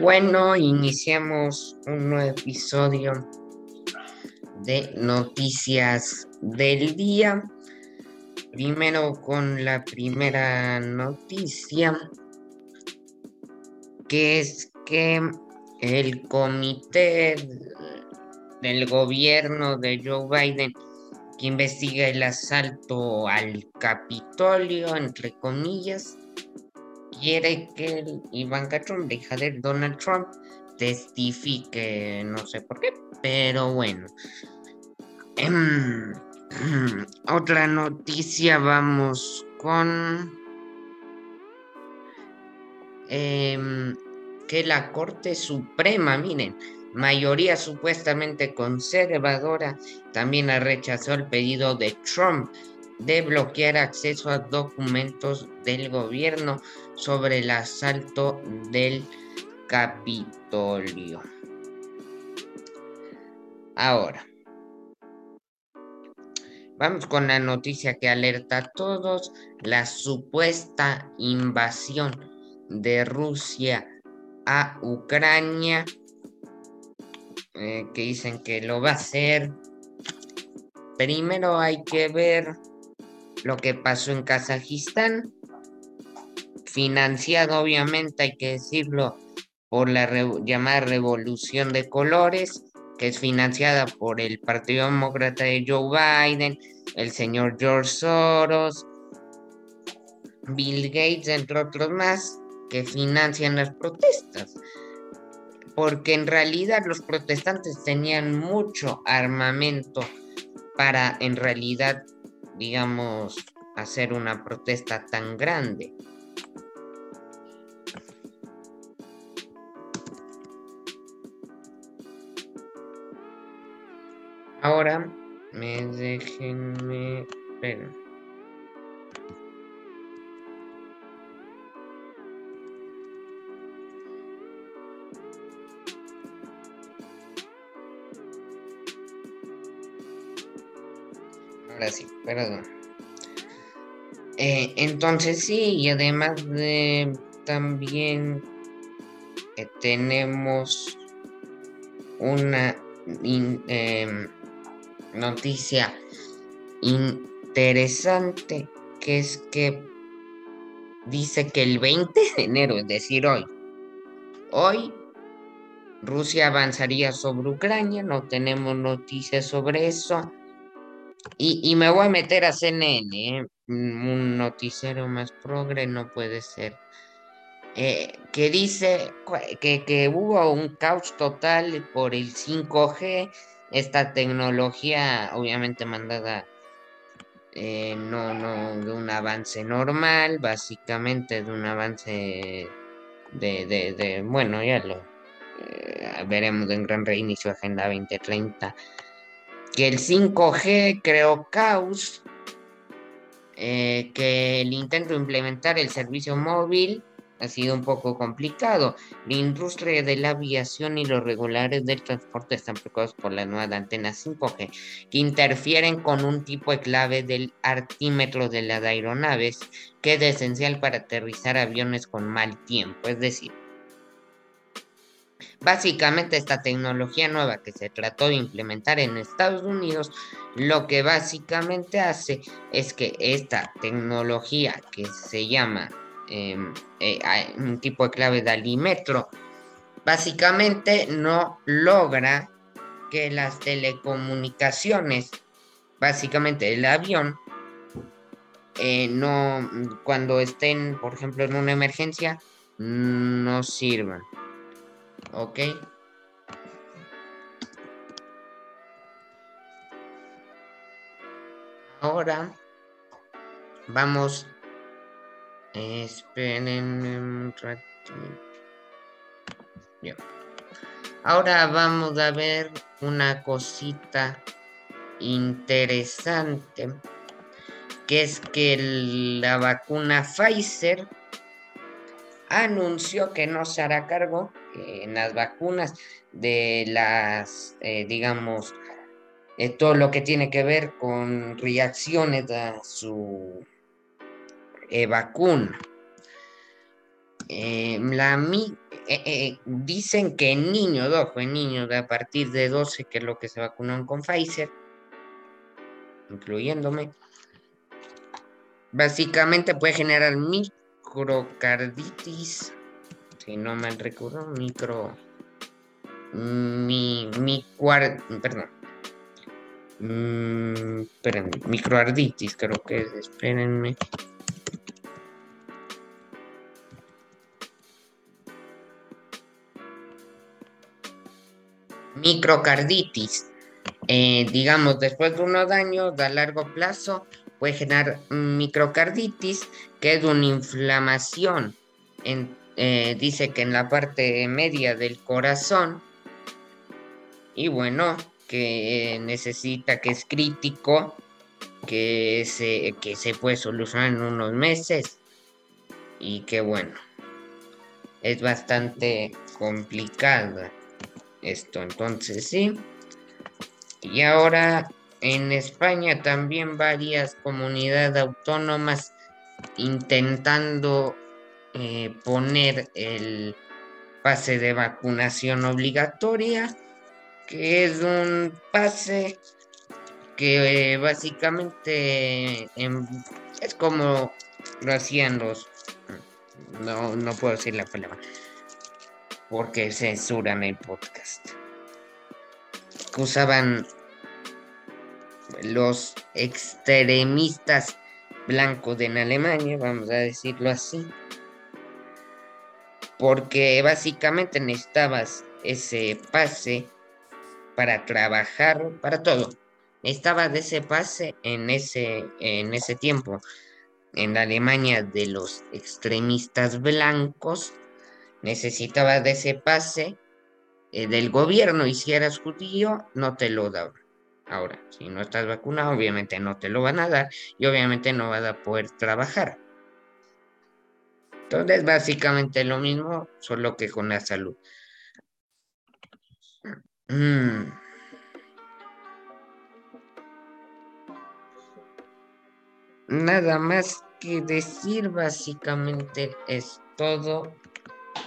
Bueno, iniciamos un nuevo episodio de noticias del día. Primero con la primera noticia, que es que el comité del gobierno de Joe Biden que investiga el asalto al Capitolio, entre comillas, quiere que Ivanka Trump, hija de Donald Trump, testifique, no sé por qué, pero bueno. Em, otra noticia, vamos con em, que la Corte Suprema, miren, mayoría supuestamente conservadora, también ha rechazado el pedido de Trump de bloquear acceso a documentos del gobierno sobre el asalto del Capitolio. Ahora, vamos con la noticia que alerta a todos, la supuesta invasión de Rusia a Ucrania, eh, que dicen que lo va a hacer. Primero hay que ver lo que pasó en Kazajistán, financiado obviamente, hay que decirlo, por la llamada Revolución de Colores, que es financiada por el Partido Demócrata de Joe Biden, el señor George Soros, Bill Gates, entre otros más, que financian las protestas. Porque en realidad los protestantes tenían mucho armamento para en realidad digamos, hacer una protesta tan grande. Ahora, Ahora sí, perdón. Eh, entonces sí, y además de también eh, tenemos una em, noticia interesante que es que dice que el 20 de enero, es decir, hoy, hoy Rusia avanzaría sobre Ucrania, no tenemos noticias sobre eso. Y, me voy a meter a CNN, ¿eh? un noticiero más progre no puede ser. Eh, que dice que, hubo un caos total por el 5G, esta tecnología obviamente mandada eh, no, no de un avance normal, básicamente de un avance de, de, bueno, ya lo veremos en gran reinicio Agenda 2030 que el 5G creó caos, eh, que el intento de implementar el servicio móvil ha sido un poco complicado. La industria de la aviación y los regulares del transporte están preocupados por la nueva antena 5G, que interfieren con un tipo de clave del artímetro de las aeronaves, que es esencial para aterrizar aviones con mal tiempo. Es decir, Básicamente esta tecnología nueva que se trató de implementar en Estados Unidos, lo que básicamente hace es que esta tecnología que se llama em, eh, un tipo de clave de alímetro, básicamente no logra que las telecomunicaciones, básicamente el avión, eh, no, cuando estén, por ejemplo, en una emergencia, no sirvan. ¿Ok? Ahora vamos, esperen un ratito. Ahora vamos a ver una cosita interesante, que es que la vacuna Pfizer anunció que no se hará cargo en las vacunas de las, eh, digamos, eh, todo lo que tiene que ver con reacciones a su eh, vacuna. la, eh, eh, dicen que en niños, ojo, en niños de a partir de 12, que es lo que se vacunan con Pfizer, incluyéndome, básicamente puede generar microcarditis, si no mal recuerdo, micro, mi, mi perdón, mm, espérenme, microarditis creo que es, espérenme. microcarditis. Eh, digamos, después de unos años a largo plazo puede generar microcarditis, que es una inflamación. Eh, dice que en la parte media del corazón. Y bueno, que necesita, que es crítico, que se, que se puede solucionar en unos meses. Y que bueno, es bastante complicada esto. Entonces, sí. Y ahora en España también varias comunidades autónomas intentando eh, poner el pase de vacunación obligatoria, que es un pase que eh, básicamente em, es como lo hacían los... No, no puedo decir la palabra porque censuran el podcast. Que usaban los extremistas blancos en Alemania, vamos a decirlo así. Porque básicamente necesitabas ese pase para trabajar, para todo. Necesitabas ese pase en ese, en ese tiempo. En la Alemania de los extremistas blancos necesitabas de ese pase eh, del gobierno y si eras judío, no te lo daban. Ahora, si no estás vacunado, obviamente no te lo van a dar y obviamente no vas a poder trabajar. Entonces, básicamente lo mismo, solo que con la salud. Mm. Nada más que decir, básicamente es todo.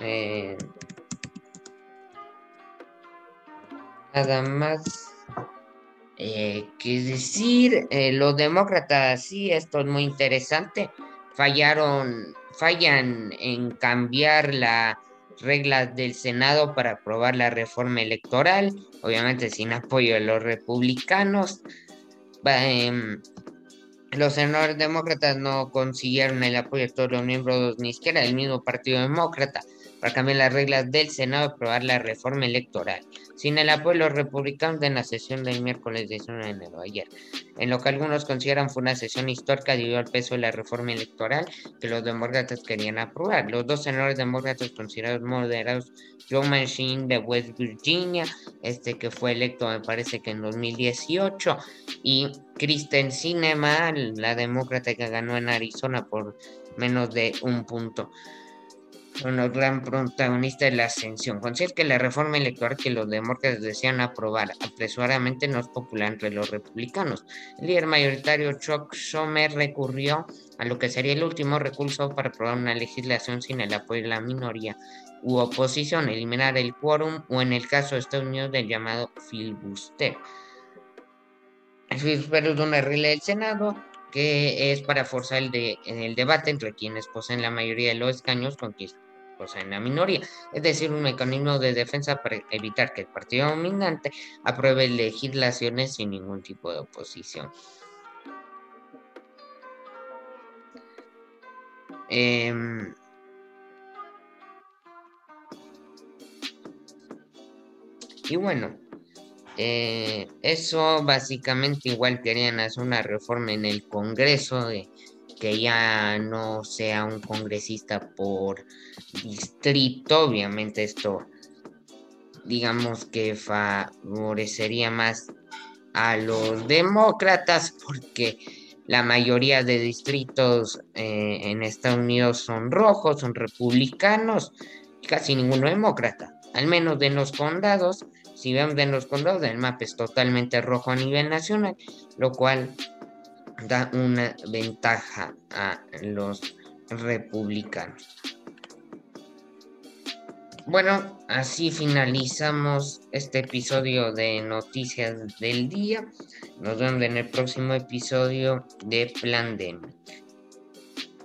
Eh, nada más eh, que decir, eh, los demócratas, sí, esto es muy interesante, fallaron, fallan en cambiar las reglas del Senado para aprobar la reforma electoral, obviamente sin apoyo de los republicanos. Em, los senadores demócratas no consiguieron el apoyo de todos los miembros ni siquiera del mismo Partido Demócrata para cambiar las reglas del Senado y aprobar la reforma electoral, sin el apoyo de los republicanos en la sesión del miércoles 19 de enero ayer, en lo que algunos consideran fue una sesión histórica debido al peso de la reforma electoral que los demócratas querían aprobar. Los dos senadores demócratas considerados moderados, Joe Manchin de West Virginia, este que fue electo me parece que en 2018, y Kristen Sinema, la demócrata que ganó en Arizona por menos de un punto un gran protagonista de la ascensión. Considera que la reforma electoral que los demócratas desean aprobar apresuradamente no es popular entre los republicanos. El líder mayoritario Chuck Schumer recurrió a lo que sería el último recurso para aprobar una legislación sin el apoyo de la minoría u oposición, eliminar el quórum o en el caso de Estados Unidos del llamado filibuster. Filibuster es una regla del Senado que es para forzar el, de, el debate entre quienes poseen la mayoría de los escaños con quienes en la minoría, es decir, un mecanismo de defensa para evitar que el partido dominante apruebe legislaciones sin ningún tipo de oposición. Em, y bueno, eh, eso básicamente igual querían hacer una reforma en el Congreso de que ya no sea un congresista por distrito, obviamente esto digamos que favorecería más a los demócratas porque la mayoría de distritos eh, en Estados Unidos son rojos, son republicanos, casi ninguno demócrata, al menos de los condados. Si vemos de los condados, el mapa es totalmente rojo a nivel nacional, lo cual da una ventaja a los republicanos. bueno, así finalizamos este episodio de Noticias del Día. Nos vemos en el próximo episodio de Plan